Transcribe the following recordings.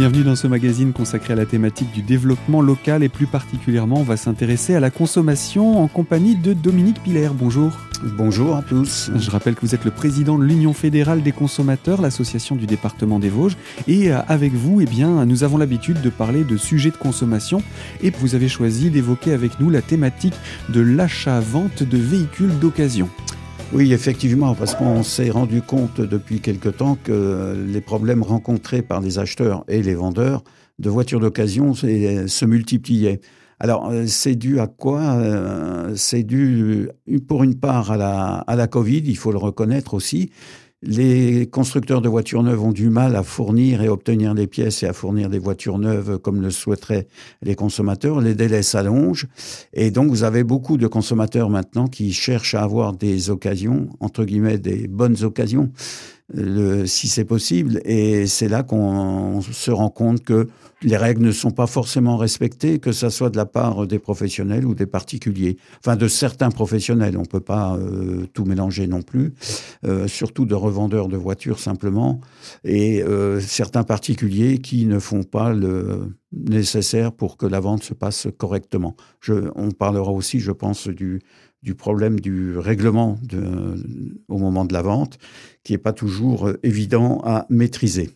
Bienvenue dans ce magazine consacré à la thématique du développement local et plus particulièrement on va s'intéresser à la consommation en compagnie de Dominique Piller. Bonjour. Bonjour à tous. Je rappelle que vous êtes le président de l'Union fédérale des consommateurs, l'association du département des Vosges. Et euh, avec vous, eh bien, nous avons l'habitude de parler de sujets de consommation et vous avez choisi d'évoquer avec nous la thématique de l'achat-vente de véhicules d'occasion. Oui, effectivement, parce qu'on s'est rendu compte depuis quelque temps que les problèmes rencontrés par les acheteurs et les vendeurs de voitures d'occasion se multipliaient. Alors, euh, c'est dû à quoi euh, C'est dû, pour une part, à la, à la Covid, il faut le reconnaître aussi, les constructeurs de voitures neuves ont du mal à fournir et obtenir des pièces et à fournir des voitures neuves comme le souhaiteraient les consommateurs. Les délais s'allongent et donc vous avez beaucoup de consommateurs maintenant qui cherchent à avoir des occasions, entre guillemets, des bonnes occasions si c'est possible. Et c'est là qu'on se rend compte que les règles ne sont pas forcément respectées, que ça soit de la part des professionnels ou des particuliers. Enfin, de certains professionnels. On peut pas euh, tout mélanger non plus. Euh, surtout de revendeurs de voitures simplement. Et euh, certains particuliers qui ne font pas le nécessaire pour que la vente se passe correctement. On parlera aussi, je pense, du, du problème du règlement de, au moment de la vente, qui n'est pas toujours euh, évident à maîtriser.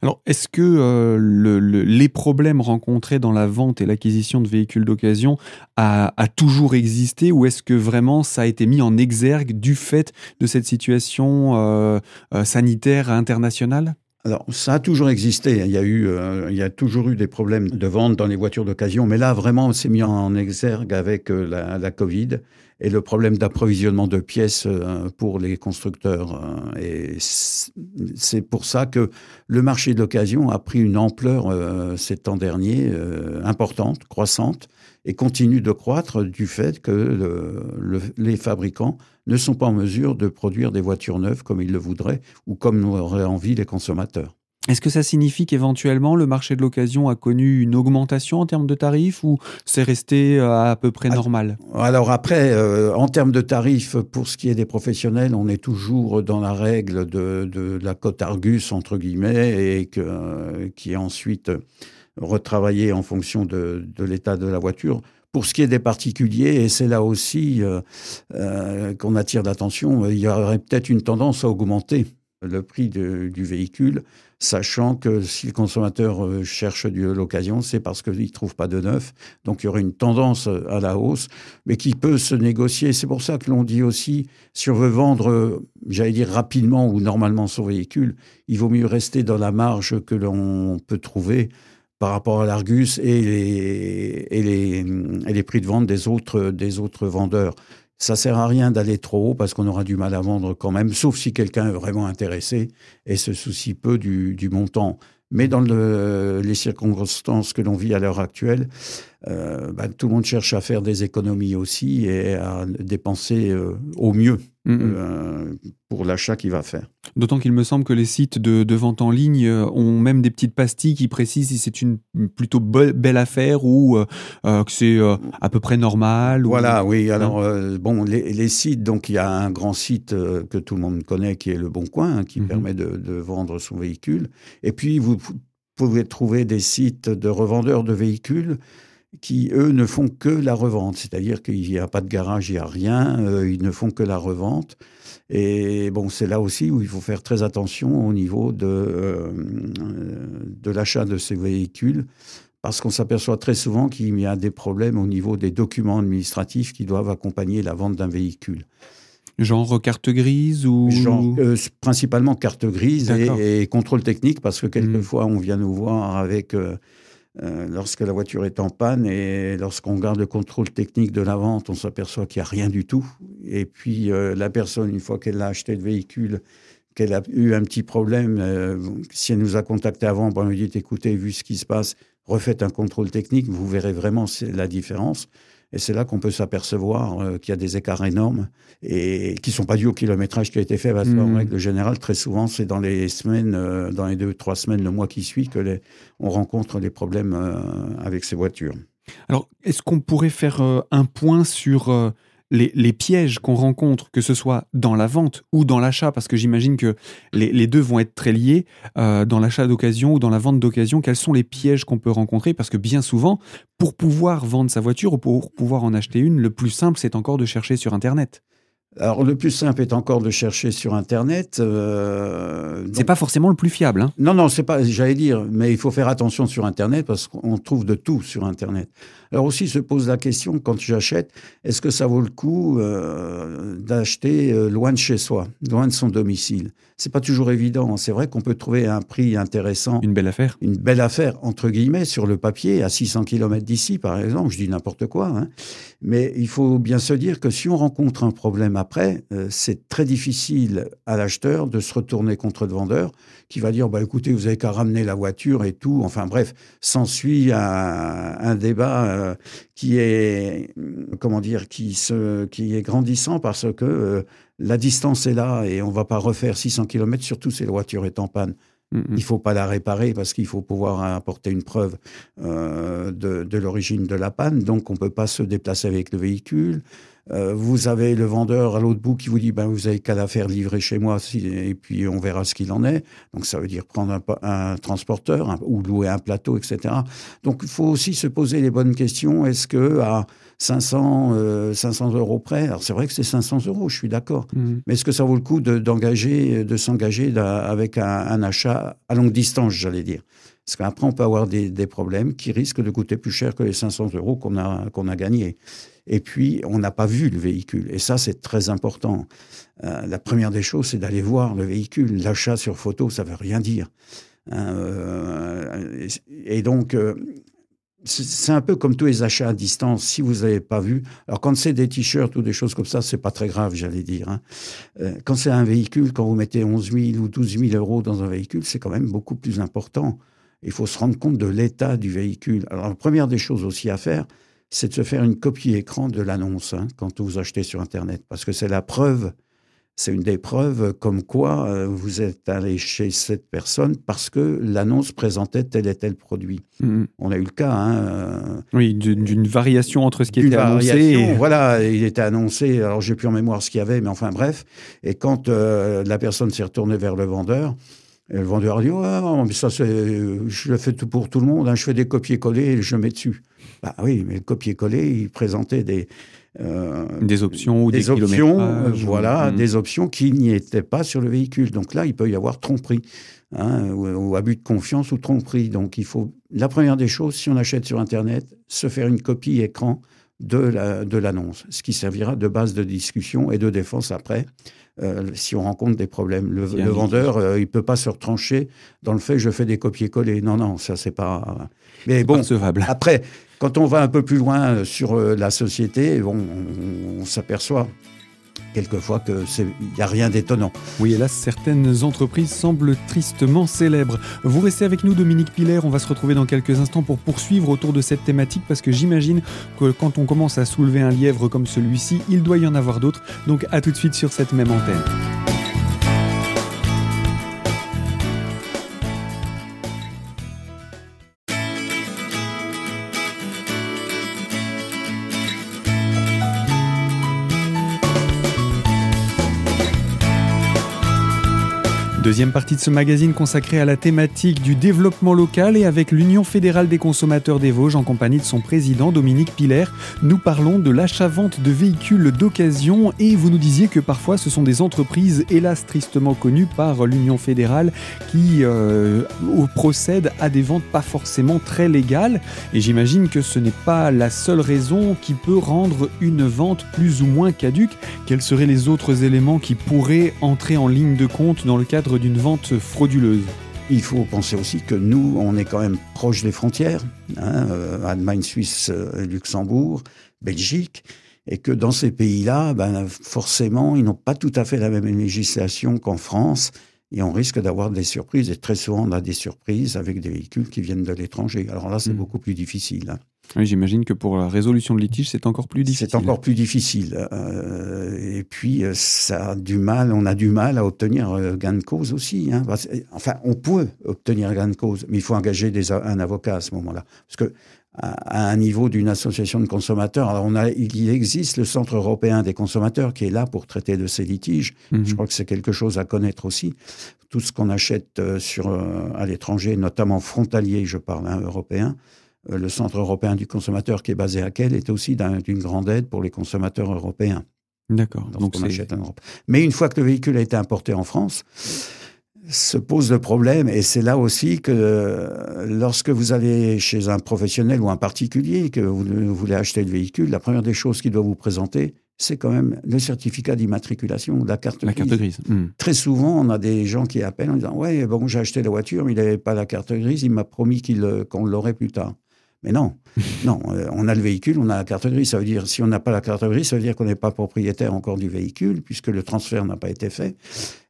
Alors, est-ce que euh, le, les problèmes rencontrés dans la vente et l'acquisition de véhicules d'occasion a, a, toujours existé ou est-ce que vraiment ça a été mis en exergue du fait de cette situation euh, sanitaire internationale? Alors, ça a toujours existé. Il y a eu, il y a toujours eu des problèmes de vente dans les voitures d'occasion, mais là, vraiment, on s'est mis en exergue avec la, la Covid et le problème d'approvisionnement de pièces euh, pour les constructeurs. Euh, et c'est pour ça que le marché de l'occasion a pris une ampleur euh, ces temps derniers importante, croissante, et continue de croître du fait que le, les fabricants ne sont pas en mesure de produire des voitures neuves comme ils le voudraient ou comme auraient envie les consommateurs. Est-ce que ça signifie qu'éventuellement le marché de l'occasion a connu une augmentation en termes de tarifs ou c'est resté euh, à, peu près normal? Alors après, euh, en termes de tarifs, pour ce qui est des professionnels, on est toujours dans la règle de, la cote Argus, entre guillemets, et que, euh, qui est ensuite retravaillée en fonction de, l'état de la voiture. Pour ce qui est des particuliers, et c'est là aussi qu'on attire l'attention, il y aurait peut-être une tendance à augmenter le prix du véhicule, sachant que si le consommateur euh, cherche de l'occasion, c'est parce qu'il ne trouve pas de neuf. Donc il y aurait une tendance à la hausse, mais qui peut se négocier. C'est pour ça que l'on dit aussi, si on veut vendre, euh, j'allais dire rapidement ou normalement son véhicule, il vaut mieux rester dans la marge que l'on peut trouver par rapport à l'Argus et les, les, prix de vente des autres vendeurs. Ça sert à rien d'aller trop haut parce qu'on aura du mal à vendre quand même, sauf si quelqu'un est vraiment intéressé et se soucie peu du, montant. Mais dans le, les circonstances que l'on vit à l'heure actuelle, euh, bah, tout le monde cherche à faire des économies aussi et à dépenser euh, au mieux euh, pour l'achat qu'il va faire. D'autant qu'il me semble que les sites de, vente en ligne ont même des petites pastilles qui précisent si c'est une plutôt belle affaire ou que c'est à peu près normal. Voilà, oui. Alors, bon, les, sites, donc il y a un grand site que tout le monde connaît qui est Le Bon Coin, hein, qui mhm. permet de, de, vendre son véhicule. Et puis, vous pouvez trouver des sites de revendeurs de véhicules qui, eux, ne font que la revente. C'est-à-dire qu'il n'y a pas de garage, il n'y a rien, euh, ils ne font que la revente. Et bon, c'est là aussi où il faut faire très attention au niveau de, euh, de l'achat de ces véhicules, parce qu'on s'aperçoit très souvent qu'il y a des problèmes au niveau des documents administratifs qui doivent accompagner la vente d'un véhicule. Genre carte grise ou euh, Principalement carte grise et, contrôle technique, parce que quelquefois on vient nous voir avec lorsque la voiture est en panne et lorsqu'on regarde le contrôle technique de la vente, on s'aperçoit qu'il n'y a rien du tout. Et puis euh, la personne, une fois qu'elle a acheté le véhicule, qu'elle a eu un petit problème, euh, si elle nous a contacté avant, on lui dit écoutez, vu ce qui se passe, refaites un contrôle technique, vous verrez vraiment la différence. Et c'est là qu'on peut s'apercevoir euh, qu'il y a des écarts énormes et qui sont pas dus au kilométrage qui a été fait. Parce mmh. règle générale, très souvent, c'est dans les semaines, euh, dans les deux, trois semaines, le mois qui suit, que les, on rencontre des problèmes euh, avec ces voitures. Alors, est-ce qu'on pourrait faire un point sur les, pièges qu'on rencontre, que ce soit dans la vente ou dans l'achat, parce que j'imagine que les, deux vont être très liés, euh, dans l'achat d'occasion ou dans la vente d'occasion, quels sont les pièges qu'on peut rencontrer? Parce que bien souvent, pour pouvoir vendre sa voiture ou pour pouvoir en acheter une, le plus simple, c'est encore de chercher sur Internet. Alors le plus simple est encore de chercher sur Internet. Euh, c'est pas forcément le plus fiable. Hein. Non, non, c'est pas. J'allais dire, mais il faut faire attention sur Internet parce qu'on trouve de tout sur Internet. Alors aussi se pose la question quand j'achète, est-ce que ça vaut le coup euh, d'acheter euh, loin de chez soi, loin de son domicile? C'est pas toujours évident. C'est vrai qu'on peut trouver un prix intéressant. Une belle affaire. Une belle affaire entre guillemets sur le papier à 600 km d'ici, par exemple. Je dis n'importe quoi, hein. mais il faut bien se dire que si on rencontre un problème après, euh, c'est très difficile à l'acheteur de se retourner contre le vendeur qui va dire bah écoutez vous avez qu'à ramener la voiture et tout. Enfin bref, s'ensuit un, un débat euh, qui est comment dire qui se qui est grandissant parce que euh, la distance est là et on va pas refaire 600 km surtout si la voiture est en panne. Il ne Il faut pas la réparer parce qu'il faut pouvoir apporter une preuve euh, de, de l'origine de la panne. Donc, on ne peut pas se déplacer avec le véhicule. Euh, vous avez le vendeur à l'autre bout qui vous dit ben, vous avez qu'à la faire livrer chez moi et puis on verra ce qu'il en est. Donc ça veut dire prendre un, transporteur ou louer un plateau, etc. Donc il faut aussi se poser les bonnes questions. Est-ce que à 500, 500 euh, euros près, alors c'est vrai que c'est 500 euros, je suis d'accord, mmh. mais est-ce que ça vaut le coup d'engager, de, s'engager avec un, achat à longue distance, j'allais dire? Parce qu'après, on peut avoir des, problèmes qui risquent de coûter plus cher que les 500 euros qu'on a, qu'on a gagnés. Et puis, on n'a pas vu le véhicule. Et ça, c'est très important. Euh, la première des choses, c'est d'aller voir le véhicule. L'achat sur photo, ça veut rien dire. Euh, et donc, euh, c'est un peu comme tous les achats à distance. Si vous n'avez pas vu, alors quand c'est des t-shirts ou des choses comme ça, c'est pas très grave, j'allais dire. Hein. quand c'est un véhicule, quand vous mettez 11 000 ou 12 000 euros dans un véhicule, c'est quand même beaucoup plus important. Il faut se rendre compte de l'état du véhicule. Alors, la première des choses aussi à faire, c'est de se faire une copie écran de l'annonce hein, quand vous achetez sur Internet, parce que c'est la preuve, c'est une des preuves comme quoi euh, vous êtes allé chez cette personne parce que l'annonce présentait tel et tel produit. Mm-hmm. On a eu le cas. Hein, euh, oui, d'une variation entre ce qui était annoncé. Voilà, il était annoncé, alors j'ai plus en mémoire ce qu'il y avait, mais enfin bref. Et quand euh, la personne s'est retournée vers le vendeur, et le vendeur a dit oh, mais ça, je le fais tout pour tout le monde, hein, je fais des copier-coller et je mets dessus. Bah oui, mais le copier-coller, il présentait des. Euh, des options ou des, options, euh, voilà, hmm. des options qui n'y étaient pas sur le véhicule. Donc là, il peut y avoir tromperie, hein, ou, abus de confiance ou tromperie. Donc il faut, la première des choses, si on achète sur Internet, se faire une copie écran de l'annonce, de ce qui servira de base de discussion et de défense après. Euh, si on rencontre des problèmes. Le, vendeur, euh, il peut pas se retrancher dans le fait je fais des copier-coller. Non, non, ça c'est pas. Mais bon, après, quand on va un peu plus loin sur euh, la société, on, on s'aperçoit quelquefois qu'il n'y a rien d'étonnant. Oui, hélas, certaines entreprises semblent tristement célèbres. Vous restez avec nous, Dominique Piller. On va se retrouver dans quelques instants pour poursuivre autour de cette thématique parce que j'imagine que quand on commence à soulever un lièvre comme celui-ci, il doit y en avoir d'autres. Donc à tout de suite sur cette même antenne. Deuxième partie de ce magazine consacré à la thématique du développement local et avec l'Union fédérale des consommateurs des Vosges en compagnie de son président Dominique Piller, nous parlons de l'achat-vente de véhicules d'occasion et vous nous disiez que parfois ce sont des entreprises hélas tristement connues par l'Union fédérale qui euh, procèdent à des ventes pas forcément très légales et j'imagine que ce n'est pas la seule raison qui peut rendre une vente plus ou moins caduque. Quels seraient les autres éléments qui pourraient entrer en ligne de compte dans le cadre d'une vente frauduleuse il faut penser aussi que nous, on est quand même proche des frontières, hein, euh, Allemagne, Suisse, euh, Luxembourg, Belgique, et que dans ces pays-là, ben, forcément, ils n'ont pas tout à fait la même législation qu'en France, et on risque d'avoir des surprises, et très souvent on a des surprises avec des véhicules qui viennent de l'étranger. Alors là, c'est mmh. beaucoup plus difficile. Hein. Oui, j'imagine que pour la résolution de litige, c'est encore plus difficile. C'est encore plus difficile. Euh, et puis, euh, ça a du mal, on a du mal à obtenir euh, gain de cause aussi. Hein. Enfin, on peut obtenir gain de cause, mais il faut engager des, un avocat à ce moment-là. Parce que à, un niveau d'une association de consommateurs. Alors on a, il existe le Centre européen des consommateurs qui est là pour traiter de ces litiges. Mhm. Je crois que c'est quelque chose à connaître aussi. Tout ce qu'on achète sur, à l'étranger, notamment frontalier, je parle hein, européen, le Centre européen du consommateur qui est basé à Kiel est aussi d'un- d'une grande aide pour les consommateurs européens. D'accord. Donc c'est achète en Europe. Mais une fois que le véhicule a été importé en France, se pose le problème, et c'est là aussi que euh, lorsque vous allez chez un professionnel ou un particulier, que vous vous voulez acheter le véhicule, la première des choses qu'il doit vous présenter, c'est quand même le certificat d'immatriculation, la carte la grise. carte grise. Mhm. Très souvent, on a des gens qui appellent en disant Ouais, bon, j'ai acheté la voiture, mais il n'avait pas la carte grise, il m'a promis euh, qu'on l'aurait plus tard. Mais non, non, euh, on a le véhicule, on a la carte grise. Ça veut dire, si on n'a pas la carte grise, ça veut dire qu'on n'est pas propriétaire encore du véhicule, puisque le transfert n'a pas été fait.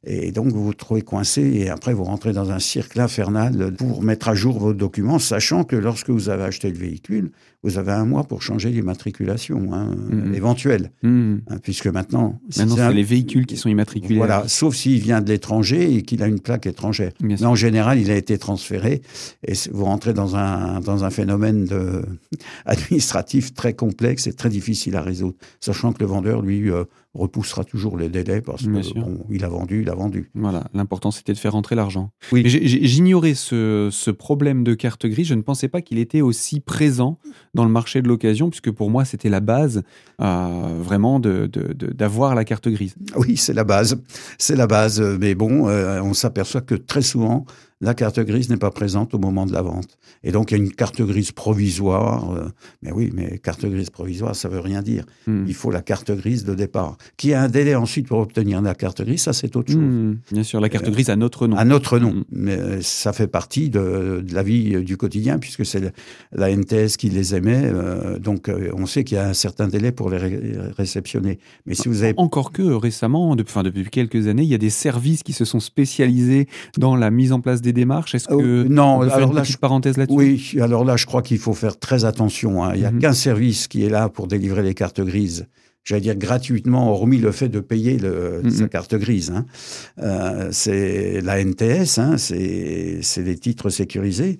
Et donc, vous vous trouvez coincé, et après, vous rentrez dans un cercle infernal pour mettre à jour vos documents, sachant que lorsque vous avez acheté le véhicule, vous avez un mois pour changer l'immatriculation hein, Mhm. éventuelle, Mhm. hein, puisque maintenant, si Maintenant, c'est un- les véhicules qui sont immatriculés. voilà, sauf s'il vient de l'étranger et qu'il a une plaque étrangère. Bien Mais sûr. en général, il a été transféré et vous rentrez dans un, dans un phénomène de, administratif très complexe et très difficile à résoudre. Sachant que le vendeur, lui, euh, repoussera toujours les délais parce sûr. bon, il a vendu, il a vendu. Voilà, l'important c'était de faire rentrer l'argent. Oui. J'ignorais ce, ce problème de carte grise. Je ne pensais pas qu'il était aussi présent dans le marché de l'occasion, puisque pour moi c'était la base euh, vraiment de- de- de- d'avoir la carte grise. Oui, c'est la base. C'est la base. Mais bon, euh, on s'aperçoit que très souvent, la carte grise n'est pas présente au moment de la vente. Et donc, il y a une carte grise provisoire. euh, mais oui, mais carte grise provisoire, ça veut rien dire. Hmm. Il faut la carte grise de départ. Qui a un délai ensuite pour obtenir la carte grise, ça c'est autre chose. Hmm, bien sûr, la carte Euh, grise à notre nom. À notre nom. Mm. Mais euh, ça fait partie de, de la vie du quotidien, puisque c'est la NTS qui les émet. euh, donc, on sait qu'il y a un certain délai pour les ré- réceptionner. Mais si vous avez. Encore que récemment, depuis quelques années, il y a des services qui se sont spécialisés dans la mise en place des démarches? Est-ce que Oh, non, faire alors une là, petite je- parenthèse là-dessus? Oui, alors là, je crois qu'il faut faire très attention. hein. Il n'y a Mhm. qu'un service qui est là pour délivrer les cartes grises. J'allais dire gratuitement, hormis le fait de payer le, Mhm. sa carte grise. hein. Euh, c'est la NTS, hein, c'est c'est les titres sécurisés.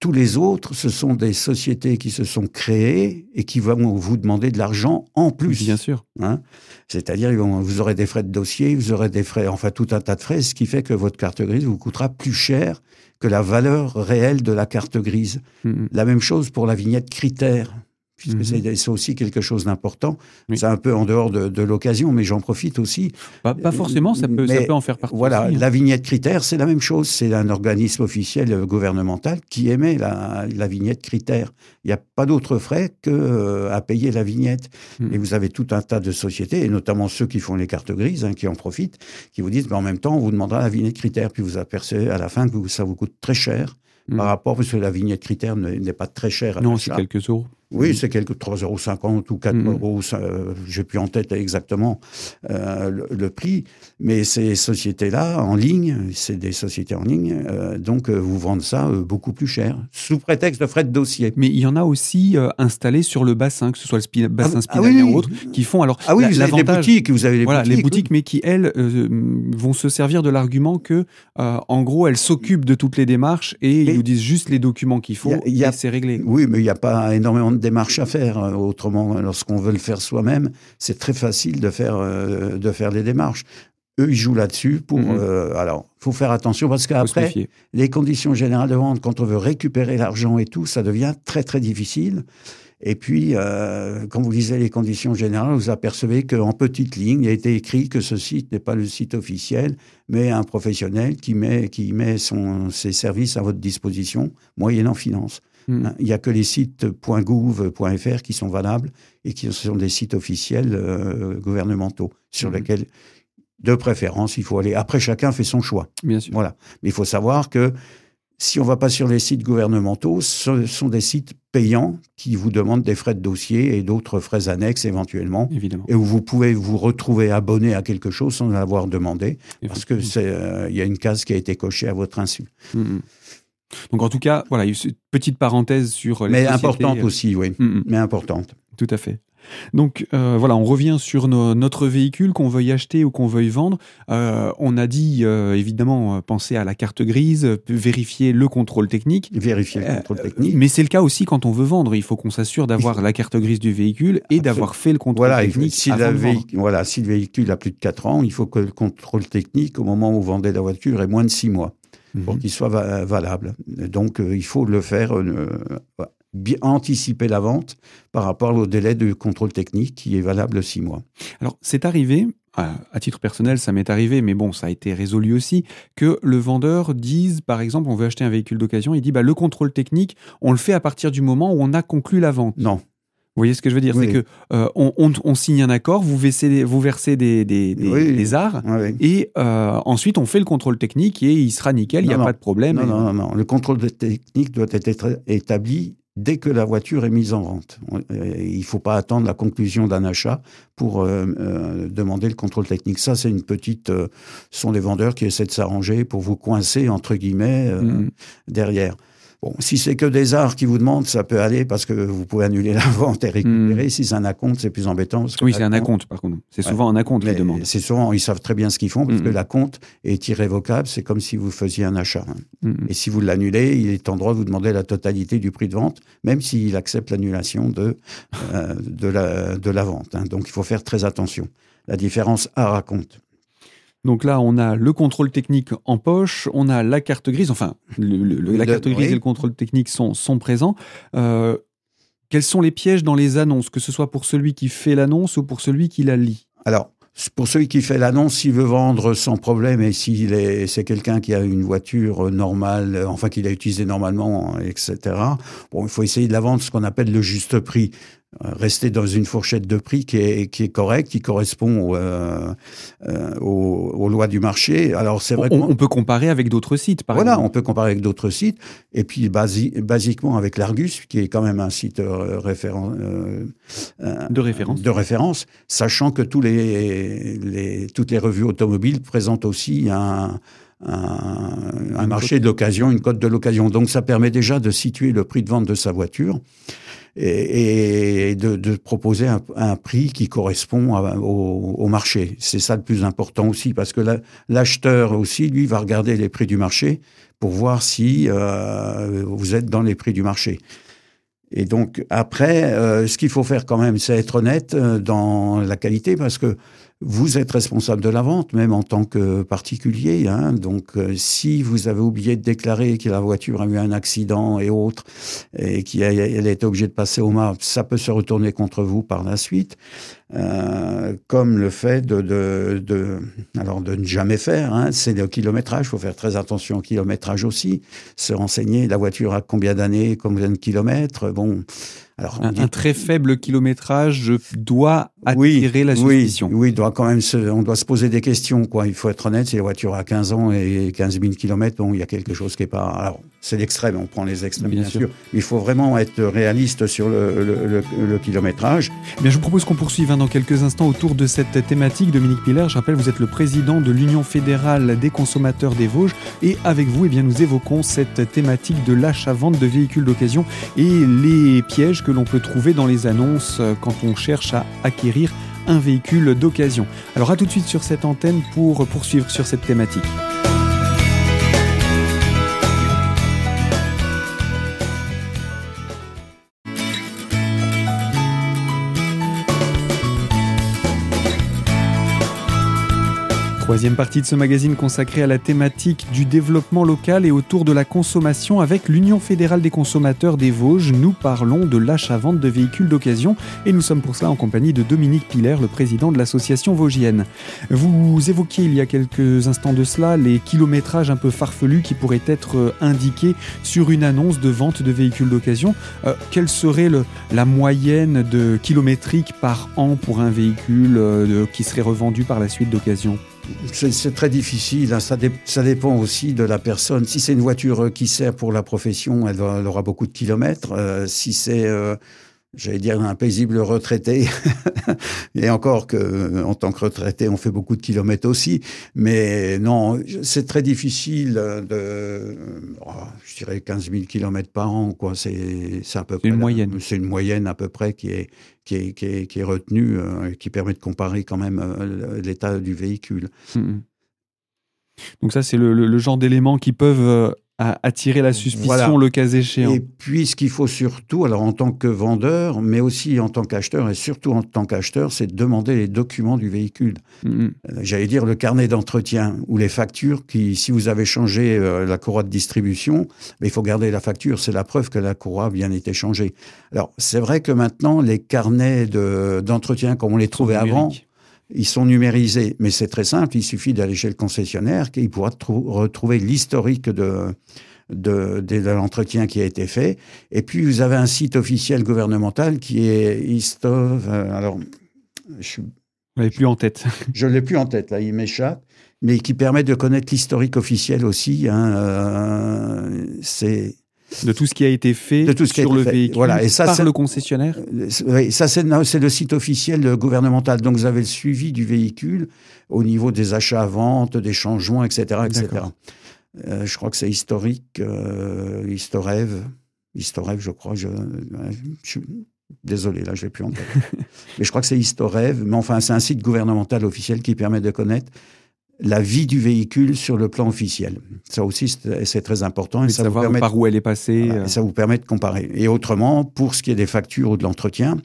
Tous les autres, ce sont des sociétés qui se sont créées et qui vont vous demander de l'argent en plus. Bien sûr. Hein? C'est-à-dire, vous aurez des frais de dossier, vous aurez des frais, enfin tout un tas de frais, ce qui fait que votre carte grise vous coûtera plus cher que la valeur réelle de la carte grise. Hmm, La même chose pour la vignette critère, puisque Mhm. c'est- aussi quelque chose d'important. Oui. C'est un peu en dehors de, de l'occasion, mais j'en profite aussi. Pas, pas forcément, ça peut, ça Mais peut en faire partie. Voilà, aussi, hein. la vignette critère, c'est la même chose. C'est un organisme officiel euh, gouvernemental qui émet la, la vignette critère. Il n'y a pas d'autre frais que euh, à payer la vignette. Mhm. Et vous avez tout un tas de sociétés, et notamment ceux qui font les cartes grises, hein, qui en profitent, qui vous disent, mais en même temps, on vous demandera la vignette critère, puis vous apercevez à la fin que ça vous coûte très cher Mhm. par rapport, parce que la vignette critère n'est pas très chère. à Non, c'est quelques euros. Oui, c'est quelque 3,50 euros ou 4 Mhm. euros, euh, j'ai plus en tête exactement euh, le, le prix, mais ces sociétés-là, en ligne, c'est des sociétés en ligne, euh, donc euh, vous vendent ça beaucoup plus cher, sous prétexte de frais de dossier. Mais il y en a aussi installés sur le bassin, que ce soit le spi- bassin ah oui, ou autre, qui font alors Ah oui, la- vous avez l'avantage- boutiques, vous avez des voilà, boutiques. les boutiques, mais qui, elles, vont se servir de l'argument que, en gros, elles s'occupent de toutes les démarches et ils nous disent juste les documents qu'il faut y a- y a- et c'est réglé. Oui, mais il n'y a pas énormément de démarches à faire. euh, Autrement, lorsqu'on veut le faire soi-même, c'est très facile de faire, euh, de faire les démarches. Eux, ils jouent là-dessus pour. Mhm. euh, alors, faut faire attention parce qu'après, les conditions générales de vente, quand on veut récupérer l'argent et tout, ça devient très très difficile. Et puis, euh, quand vous lisez les conditions générales, vous apercevez qu'en petite ligne, il a été écrit que ce site n'est pas le site officiel, mais un professionnel qui met, qui met son, ses services à votre disposition, moyennant finance. Mm. Hein, Il n'y a que les sites .gouv.fr qui sont valables et qui sont des sites officiels euh, gouvernementaux sur Mhm. lesquels, de préférence, il faut aller. Après, chacun fait son choix. Bien sûr. Voilà. Mais il faut savoir que si on ne va pas sur les sites gouvernementaux, ce sont des sites payants qui vous demandent des frais de dossier et d'autres frais annexes éventuellement, Évidemment. et où vous pouvez vous retrouver abonné à quelque chose sans l'avoir demandé, parce Effectivement. c'est euh, y a une case qui a été cochée à votre insu. Donc, en tout cas, voilà, une petite parenthèse sur les Mais sociétés, importante euh, aussi, oui. mm, mm. Mais importante. Tout à fait. Donc euh, voilà, on revient sur notre véhicule, qu'on veuille acheter ou qu'on veuille vendre. Euh, on a dit euh, évidemment penser à la carte grise, vérifier le contrôle technique. Vérifier le contrôle technique. mais c'est le cas aussi quand on veut vendre. Il faut qu'on s'assure d'avoir la carte grise du véhicule et d'avoir fait le contrôle technique. Si avant voilà, si le véhicule a plus de 4 ans, il faut que le contrôle technique au moment où vous vendez la voiture ait moins de 6 mois pour mhm. qu'il soit valable. Donc il faut le faire bien anticiper la vente par rapport au délai de contrôle technique qui est valable six mois. Alors, c'est arrivé, à titre personnel, ça m'est arrivé, mais bon, ça a été résolu aussi, que le vendeur dise, par exemple, on veut acheter un véhicule d'occasion, il dit, bah, le contrôle technique, on le fait à partir du moment où on a conclu la vente. Non. Vous voyez ce que je veux dire? C'est que euh, on, signe un accord, vous versez, vous versez des, des, des, arts, et euh, ensuite on fait le contrôle technique et il sera nickel, il n'y a pas de problème. Non, non, non, non, Le contrôle technique doit être établi dès que la voiture est mise en vente. Euh, il ne faut pas attendre la conclusion d'un achat pour euh, euh, demander le contrôle technique. Ça, c'est une petite... ce sont les vendeurs qui essaient de s'arranger pour vous coincer, entre guillemets, mmh. derrière. Bon, si c'est que des arts qui vous demandent, ça peut aller parce que vous pouvez annuler la vente et récupérer. Hmm. Si c'est un acompte, c'est plus embêtant. oui, c'est un acompte, par contre. C'est souvent un acompte qui demande. C'est souvent, ils savent très bien ce qu'ils font parce que hmm. l'acompte est irrévocable. C'est comme si vous faisiez un achat. Hmm. Et si vous l'annulez, il est en droit de vous demander la totalité du prix de vente, même s'il accepte l'annulation de, euh, de, la, de la vente. Hein. Donc, il faut faire très attention. La différence art acompte. Donc là, on a le contrôle technique en poche, on a la carte grise, enfin, la carte grise et le contrôle technique sont, sont présents. Euh, quels sont les pièges dans les annonces, que ce soit pour celui qui fait l'annonce ou pour celui qui la lit? Alors, pour celui qui fait l'annonce, s'il veut vendre sans problème et s'il est, c'est quelqu'un qui a une voiture normale, enfin qu'il a utilisé normalement, etc. Bon, il faut essayer de la vendre ce qu'on appelle le juste prix. Euh, rester dans une fourchette de prix qui est, qui est correcte, qui correspond euh, euh, aux, lois du marché. Alors c'est vrai on, on, peut comparer avec d'autres sites, par voilà, on peut comparer avec d'autres sites, et puis basiquement avec l'Argus, qui est quand même un site référent, de référence, de référence, sachant que tous les, les toutes les revues automobiles présentent aussi un un, un marché de l'occasion, une cote de l'occasion. Donc ça permet déjà de situer le prix de vente de sa voiture et, de, proposer un, prix qui correspond au, au, marché. C'est ça le plus important aussi, parce que l'acheteur aussi, lui, va regarder les prix du marché pour voir si euh, vous êtes dans les prix du marché. Et donc après, euh, ce qu'il faut faire quand même, c'est être honnête euh, dans la qualité, parce que vous êtes responsable de la vente, même en tant que particulier. Hein. Donc, euh, si vous avez oublié de déclarer que la voiture a eu un accident et autres, et qu'elle a été obligée de passer au mât, ça peut se retourner contre vous par la suite. Euh, comme le fait de, de, de, alors de ne jamais faire, hein, c'est le kilométrage. Il faut faire très attention au kilométrage aussi. Se renseigner, la voiture a combien d'années, combien de kilomètres. Bon, alors un, très faible kilométrage doit attirer la suspicion. Oui, oui, doit quand même se, on doit se poser des questions. Quoi. Il faut être honnête. Si la voiture a 15 ans et 15 000 kilomètres, bon, il y a quelque chose qui est pas. Alors, c'est l'extrême. On prend les extrêmes, bien, sûr. Mais il faut vraiment être réaliste sur le, le, le, kilométrage. Bien, je vous propose qu'on poursuive dans quelques instants autour de cette thématique. Dominique Piller, je rappelle, vous êtes le président de l'Union fédérale des consommateurs des Vosges. Et avec vous, eh bien, nous évoquons cette thématique de l'achat-vente de véhicules d'occasion et les pièges que l'on peut trouver dans les annonces quand on cherche à acquérir un véhicule d'occasion. Alors à tout de suite sur cette antenne pour poursuivre sur cette thématique. Troisième partie de ce magazine consacré à la thématique du développement local et autour de la consommation avec l'Union fédérale des consommateurs des Vosges. Nous parlons de l'achat-vente de véhicules d'occasion et nous sommes pour cela en compagnie de Dominique Piller, le président de l'association vosgienne. Vous évoquiez il y a quelques instants de cela les kilométrages un peu farfelus qui pourraient être indiqués sur une annonce de vente de véhicules d'occasion. Euh, quelle serait la moyenne de kilométrique par an pour un véhicule euh, qui serait revendu par la suite d'occasion? C'est très difficile. Hein. Ça, dépend aussi de la personne. Si c'est une voiture qui sert pour la profession, elle, aura beaucoup de kilomètres. Euh, si c'est euh, j'allais dire un paisible retraité, et encore que en tant que retraité, on fait beaucoup de kilomètres aussi, mais non, c'est très difficile de, oh, je dirais 15 000 kilomètres par an, quoi. C'est à peu près une moyenne. C'est une moyenne à peu près qui est qui est, qui est, qui est retenue, euh, qui permet de comparer quand même euh, l'état du véhicule. Mm-hmm. Donc ça, c'est le, le, genre d'éléments qui peuvent euh, à attirer la suspicion le cas échéant. Et puis ce qu'il faut surtout, alors en tant que vendeur, mais aussi en tant qu'acheteur, et surtout en tant qu'acheteur, c'est de demander les documents du véhicule. Mm-hmm. Euh, j'allais dire le carnet d'entretien ou les factures qui, si vous avez changé euh, la courroie de distribution, mais il faut garder la facture, c'est la preuve que la courroie a bien été changée. Alors c'est vrai que maintenant, les carnets d'entretien comme on les trouvait avant, ils sont numérisés, mais c'est très simple. Il suffit d'aller chez le concessionnaire, qu'il pourra retrouver l'historique de, de, de, l'entretien qui a été fait. Et puis, vous avez un site officiel gouvernemental qui est Istov. Euh, alors, je l'ai plus en tête. je l'ai plus en tête, là, il m'échappe. Mais qui permet de connaître l'historique officiel aussi. Hein, euh, c'est de tout ce qui a été fait sur le véhicule voilà. et ça, par le concessionnaire Oui, ça c'est le site officiel gouvernemental. Donc vous avez le suivi du véhicule au niveau des achats-ventes, des changements, etc. etc. Euh, je crois que c'est historique, euh, Historev, Historev, je crois. Je, je, désolé, là, je l'ai plus en tête. mais je crois que c'est Historev. Mais enfin, c'est un site gouvernemental officiel qui permet de connaître la vie du véhicule sur le plan officiel. Ça aussi, c'est très important. Et, ça savoir vous permet par où elle est passée. Ça vous permet de comparer. Et autrement, pour ce qui est des factures ou de l'entretien,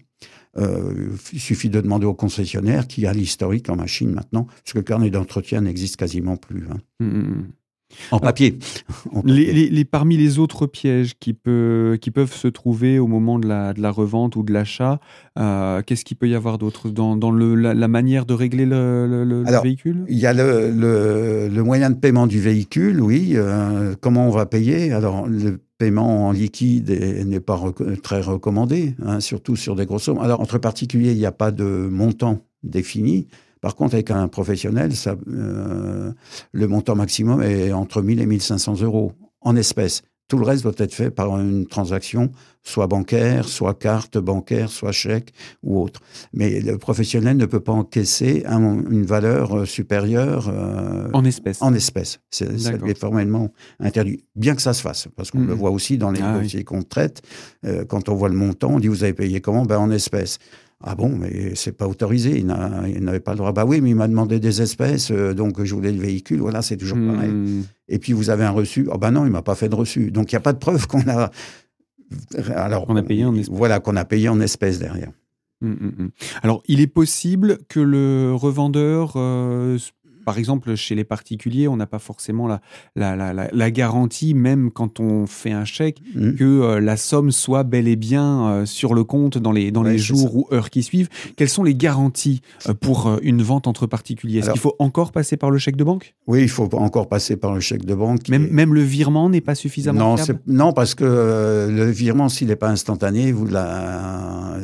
euh, il suffit de demander au concessionnaire qui a l'historique en machine maintenant, parce que le carnet d'entretien n'existe quasiment plus. Hein. Mmh, En papier. Les, parmi les autres pièges qui, peut, qui peuvent se trouver au moment de la, de la revente ou de l'achat, euh, qu'est-ce qu'il peut y avoir d'autre dans, dans le, la, manière de régler le, le, véhicule? Il y a le, le, moyen de paiement du véhicule, oui. Euh, comment on va payer? Alors, le paiement en liquide n'est pas très recommandé, hein, surtout sur des grosses sommes. Alors, entre particuliers, il n'y a pas de montant défini. Par contre, avec un professionnel, ça, euh, le montant maximum est entre 1000 et 1500 euros en espèces. Tout le reste doit être fait par une transaction, soit bancaire, soit carte bancaire, soit chèque ou autre. Mais le professionnel ne peut pas encaisser une valeur euh, supérieure euh, en espèces. En espèces. C'est formellement interdit. Bien que ça se fasse, parce qu'on le voit aussi dans les ah dossiers qu'on traite. quand on voit le montant, on dit vous avez payé comment? Ben en espèces. Ah bon, mais c'est pas autorisé, il n'avait pas le droit. Bah oui, mais il m'a demandé des espèces, euh, donc je voulais le véhicule, voilà, c'est toujours pareil. Hmm. Et puis vous avez un reçu, oh bah non, il m'a pas fait de reçu. Donc il n'y a pas de preuve qu'on a. Alors, qu'on a payé en espèces. Voilà, qu'on a payé en espèces derrière. Hmm, hmm, Alors, il est possible que le revendeur euh, par exemple, chez les particuliers, on n'a pas forcément la, la, garantie, même quand on fait un chèque, mmh. que euh, la somme soit bel et bien euh, sur le compte dans les, dans les jours ou heures qui suivent. Quelles sont les garanties euh, pour une vente entre particuliers? Est-ce qu'il faut encore passer par le chèque de banque? Oui, il faut encore passer par le chèque de banque. Même, même le virement n'est pas suffisamment non, non, parce que le virement, s'il n'est pas instantané,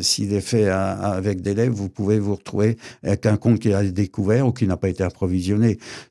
s'il est fait avec délai, vous pouvez vous retrouver avec un compte qui a découvert ou qui n'a pas été approvisionné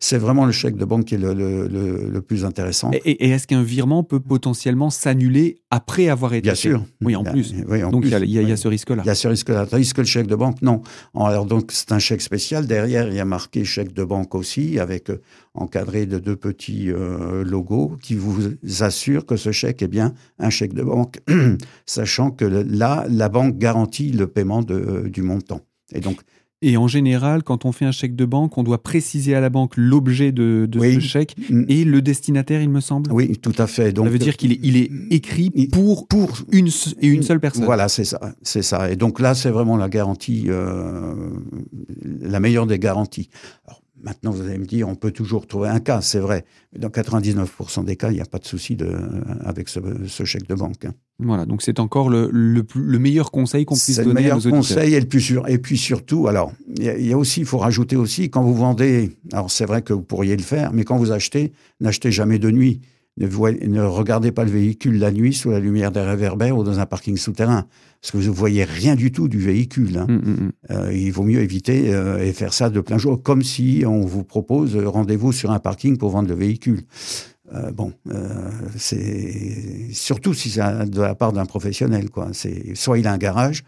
c'est vraiment le chèque de banque qui est le, plus intéressant. Et, est-ce qu'un virement peut potentiellement s'annuler après avoir été Bien sûr. Oui, en plus. donc il y, a ce risque-là. Il y a ce risque-là. Tandis que le chèque de banque, non. Alors donc c'est un chèque spécial. Derrière, il y a marqué chèque de banque aussi, avec euh, encadré de deux petits euh, logos qui vous assurent que ce chèque est bien un chèque de banque, sachant que là, la banque garantit le paiement de, du montant. Et donc, et en général, quand on fait un chèque de banque, on doit préciser à la banque l'objet de, ce chèque mm. et le destinataire, il me semble. Oui, tout à fait. Donc, ça veut dire qu'il est, il est écrit pour, pour une, et une seule personne. Voilà, c'est ça, c'est ça. Et donc là, c'est vraiment la garantie, euh, la meilleure des garanties. Maintenant, vous allez me dire, on peut toujours trouver un cas, c'est vrai. Mais dans 99% des cas, il n'y a pas de souci de, avec ce, chèque de banque. Hein. Voilà, donc c'est encore le, le, meilleur conseil qu'on puisse donner à nos C'est le meilleur conseil et le plus sûr. Et puis surtout, alors, il y, a aussi, il faut rajouter aussi, quand vous vendez, alors c'est vrai que vous pourriez le faire, mais quand vous achetez, n'achetez jamais de nuit. Ne, ne, regardez pas le véhicule la nuit sous la lumière des réverbères ou dans un parking souterrain, parce que vous ne voyez rien du tout du véhicule. Hein. Mmh, mmh, mmh. Euh, il vaut mieux éviter euh, et faire ça de plein jour, comme si on vous propose rendez-vous sur un parking pour vendre le véhicule. Euh, bon, euh, c'est surtout si c'est de la part d'un professionnel, quoi. C'est soit il a un garage,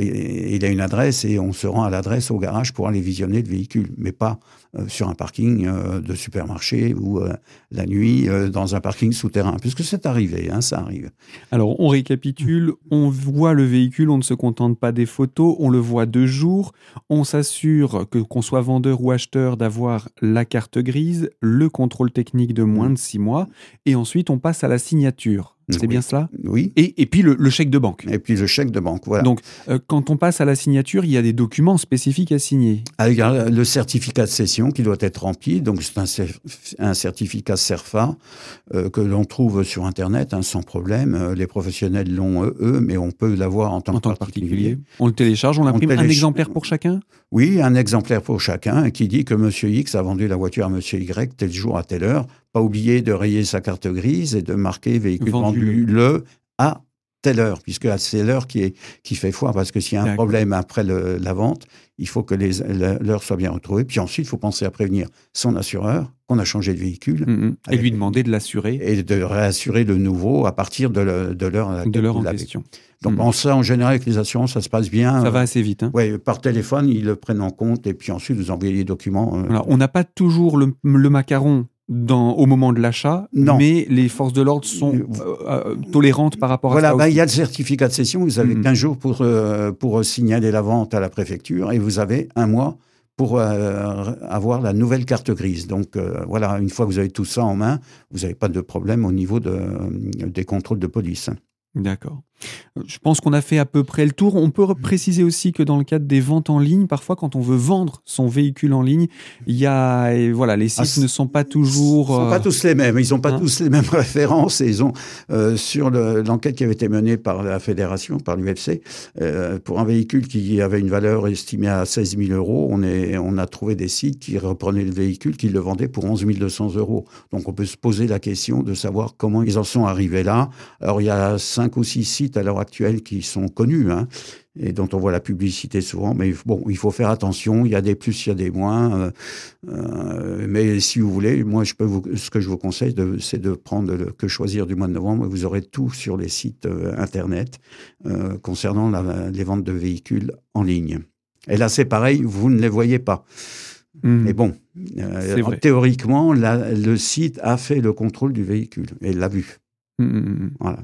il a une adresse et on se rend à l'adresse au garage pour aller visionner le véhicule, mais pas euh, sur un parking euh, de supermarché ou euh, la nuit dans un parking souterrain, puisque c'est arrivé, hein, ça arrive. Alors on récapitule, on voit le véhicule, on ne se contente pas des photos, on le voit de jour, on s'assure que qu'on soit vendeur ou acheteur d'avoir la carte grise, le contrôle technique de moins de six mois, et ensuite on passe à la signature. C'est bien cela Oui. Et, et puis le, le, chèque de banque. Et puis le chèque de banque, voilà. Donc, euh, quand on passe à la signature, il y a des documents spécifiques à signer. Ah, le certificat de cession qui doit être rempli. Donc, c'est un, un, certificat CERFA euh, que l'on trouve sur Internet hein, sans problème. Euh, les professionnels l'ont eux, mais on peut l'avoir en tant, en que, tant particulier. particulier. On le télécharge, on l'imprime. Un exemplaire pour chacun? Oui, un exemplaire pour chacun qui dit que Monsieur X a vendu la voiture à Monsieur Y tel jour à telle heure pas oublier de rayer sa carte grise et de marquer véhicule vendu, le à telle heure, puisque c'est l'heure qui, est, qui fait foi, parce que s'il y a un problème après la vente, il faut que l'heure soit bien retrouvée. Puis ensuite, il faut penser à prévenir son assureur qu'on a changé de véhicule. Mm, mm. Et lui demander de l'assurer. Et de réassurer le nouveau à partir de l'heure de l'heure en question. Donc, mm. en ça, en général, avec les assurances, ça se passe bien. Ça va assez vite. Hein. Oui, par téléphone, ils le prennent en compte et puis ensuite, vous envoyez les documents. Euh. on n'a pas toujours le, le macaron dans, au moment de l'achat, mais les forces de l'ordre sont euh, euh, tolérantes par rapport à ça. Voilà, bah, il y a le certificat de cession, vous avez 15 mm. jours pour, euh, pour signaler la vente à la préfecture et vous avez un mois pour avoir la nouvelle carte grise. Donc voilà, une fois que vous avez tout ça en main, vous n'avez pas de problème au niveau de, des contrôles de police. D'accord. Je pense qu'on a fait à peu près le tour. On peut préciser aussi que dans le cadre des ventes en ligne, parfois quand on veut vendre son véhicule en ligne, il y a voilà les sites ah, ne sont pas toujours. Ils sont pas euh, tous les mêmes. Ils n'ont pas hein tous les mêmes références et ils ont euh, sur l'enquête qui avait été menée par la fédération, par l'UFC, euh, pour un véhicule qui avait une valeur estimée à 16 000 euros, on est on a trouvé des sites qui reprenaient le véhicule, qui le vendaient pour 11 200 euros. Donc on peut se poser la question de savoir comment ils en sont arrivés là. Alors il y a cinq ou six sites à l'heure actuelle qui sont connus hein, et dont on voit la publicité souvent. Mais bon, il faut faire attention. Il y a des plus, il y a des moins. Euh, euh, mais si vous voulez, moi, je peux vous, ce que je vous conseille, c'est de prendre le que choisir du mois de novembre. Vous aurez tout sur les sites euh, internet concernant les ventes de véhicules en ligne. Et là, c'est pareil, vous ne les voyez pas. Mmh. Mais bon, théoriquement, le site a fait le contrôle du véhicule et l'a vu. Mmh, mmh, voilà.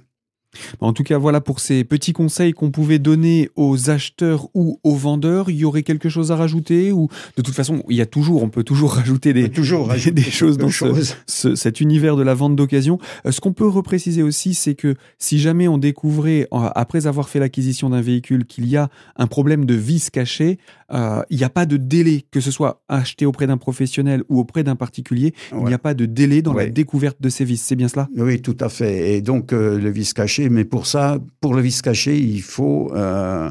En tout cas, voilà pour ces petits conseils qu'on pouvait donner aux acheteurs ou aux vendeurs. Il y aurait quelque chose à rajouter ou de toute façon, il y a toujours, on peut toujours rajouter des, toujours des, choses dans Ce, cet univers de la vente d'occasion. Euh, ce qu'on peut repréciser aussi, c'est que si jamais on découvrait, après avoir fait l'acquisition d'un véhicule, qu'il y a un problème de vis caché, euh, il n'y a pas de délai, que ce soit acheté auprès d'un professionnel ou auprès d'un particulier, il n'y a pas de délai dans la découverte de ces vis. C'est bien cela? Oui, tout à fait. Et donc, euh, le vis caché, mais pour ça, pour le vis caché, il faut euh,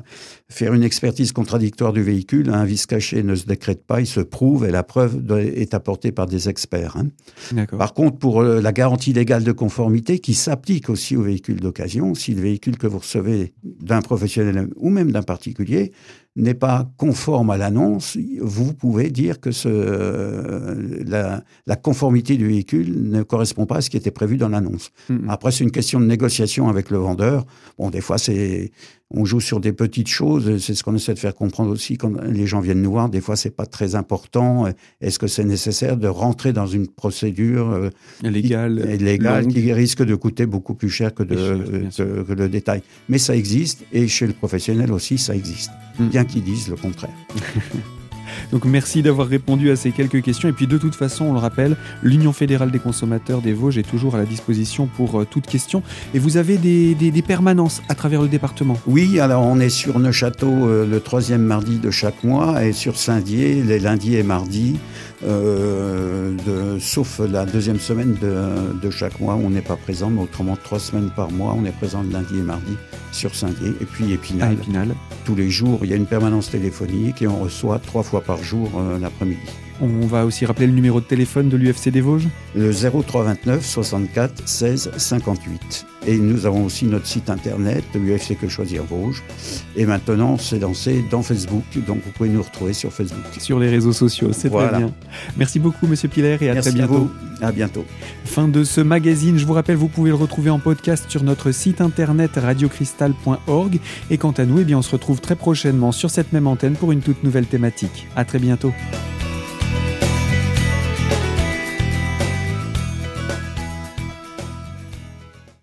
faire une expertise contradictoire du véhicule. Un vis caché ne se décrète pas, il se prouve et la preuve est apportée par des experts. Hein. Par contre, pour la garantie légale de conformité qui s'applique aussi aux véhicules d'occasion, si le véhicule que vous recevez d'un professionnel ou même d'un particulier n'est pas conforme à l'annonce, vous pouvez dire que ce, la, la, conformité du véhicule ne correspond pas à ce qui était prévu dans l'annonce. Après, c'est une question de négociation avec le vendeur. Bon, des fois, c'est on joue sur des petites choses. C'est ce qu'on essaie de faire comprendre aussi quand les gens viennent nous voir. Des fois, c'est pas très important. Est-ce que c'est nécessaire de rentrer dans une procédure euh, légale, légale qui risque de coûter beaucoup plus cher que, de, que, le détail Mais ça existe et chez le professionnel aussi, ça existe. Mm. Bien qu'ils disent le contraire. Donc merci d'avoir répondu à ces quelques questions. Et puis de toute façon, on le rappelle, l'Union fédérale des consommateurs des Vosges est toujours à la disposition pour euh, toute question. Et vous avez des, permanences à travers le département? Oui, alors on est sur Neuchâteau euh, le troisième mardi de chaque mois et sur Saint-Dié les lundis et mardis. Euh, de, sauf la deuxième semaine de, chaque mois, on n'est pas présent, mais autrement trois semaines par mois, on est présent le lundi et mardi sur Saint-Dié. Et puis Épinal, Épinal, tous les jours, il y a une permanence téléphonique et on reçoit trois fois par jour euh, l'après-midi. On va aussi rappeler le numéro de téléphone de l'UFC des Vosges Le 0329 64 16 58. Et nous avons aussi notre site internet, UFC Que Choisir Vosges. Et maintenant, c'est lancé dans Facebook, donc vous pouvez nous retrouver sur Facebook. Sur les réseaux sociaux, c'est très bien. Merci beaucoup, Monsieur Piller, et à très bientôt. À, à bientôt. Fin de ce magazine. Je vous rappelle, vous pouvez le retrouver en podcast sur notre site internet radiocristal.org. Et quant à nous, eh bien, on se retrouve très prochainement sur cette même antenne pour une toute nouvelle thématique. À très bientôt.